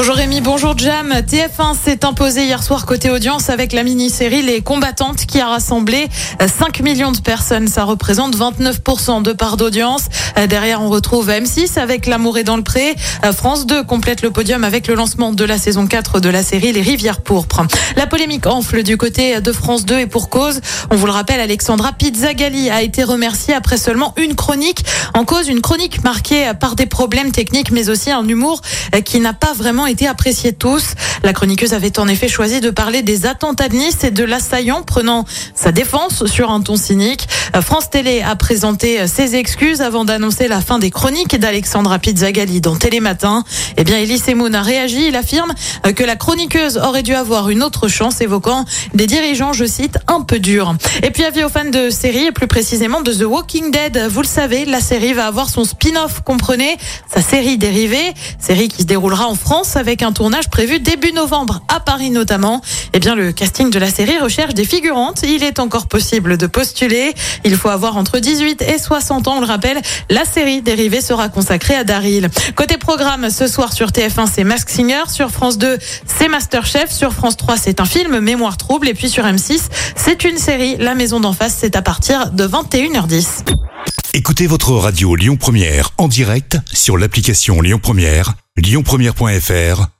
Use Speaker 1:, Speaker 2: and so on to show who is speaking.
Speaker 1: Bonjour Rémi, bonjour Jam. TF1 s'est imposé hier soir côté audience avec la mini-série Les Combattantes qui a rassemblé 5 millions de personnes. Ça représente 29% de part d'audience. Derrière, on retrouve M6 avec L'amour est dans le pré. France 2 complète le podium avec le lancement de la saison 4 de la série Les Rivières pourpres. La polémique enfle du côté de France 2 et pour cause. On vous le rappelle, Alexandra Pizzagalli a été remerciée après seulement une chronique. En cause, une chronique marquée par des problèmes techniques mais aussi un humour qui n'a pas vraiment été apprécié tous. La chroniqueuse avait en effet choisi de parler des attentats de Nice et de l'assaillant prenant sa défense sur un ton cynique. France Télé a présenté ses excuses avant d'annoncer la fin des chroniques d'Alexandra Pizzagalli dans Télématin. Eh bien, Elie Semoun a réagi. Il affirme que la chroniqueuse aurait dû avoir une autre chance, évoquant des dirigeants, je cite, un peu durs. Et puis, avis aux fans de séries, et plus précisément de The Walking Dead. Vous le savez, la série va avoir son spin-off, comprenez, sa série dérivée, série qui se déroulera en France avec un tournage prévu novembre, à Paris notamment. Eh bien, le casting de la série recherche des figurantes. Il est encore possible de postuler. Il faut avoir entre 18 et 60 ans, on le rappelle. La série dérivée sera consacrée à Daryl. Côté programme, ce soir sur TF1, c'est Mask Singer. Sur France 2, c'est Masterchef. Sur France 3, c'est un film, Mémoire trouble. Et puis sur M6, c'est une série, La Maison d'en face. C'est à partir de 21h10.
Speaker 2: Écoutez votre radio Lyon Première en direct sur l'application Lyon Première, lyonpremière.fr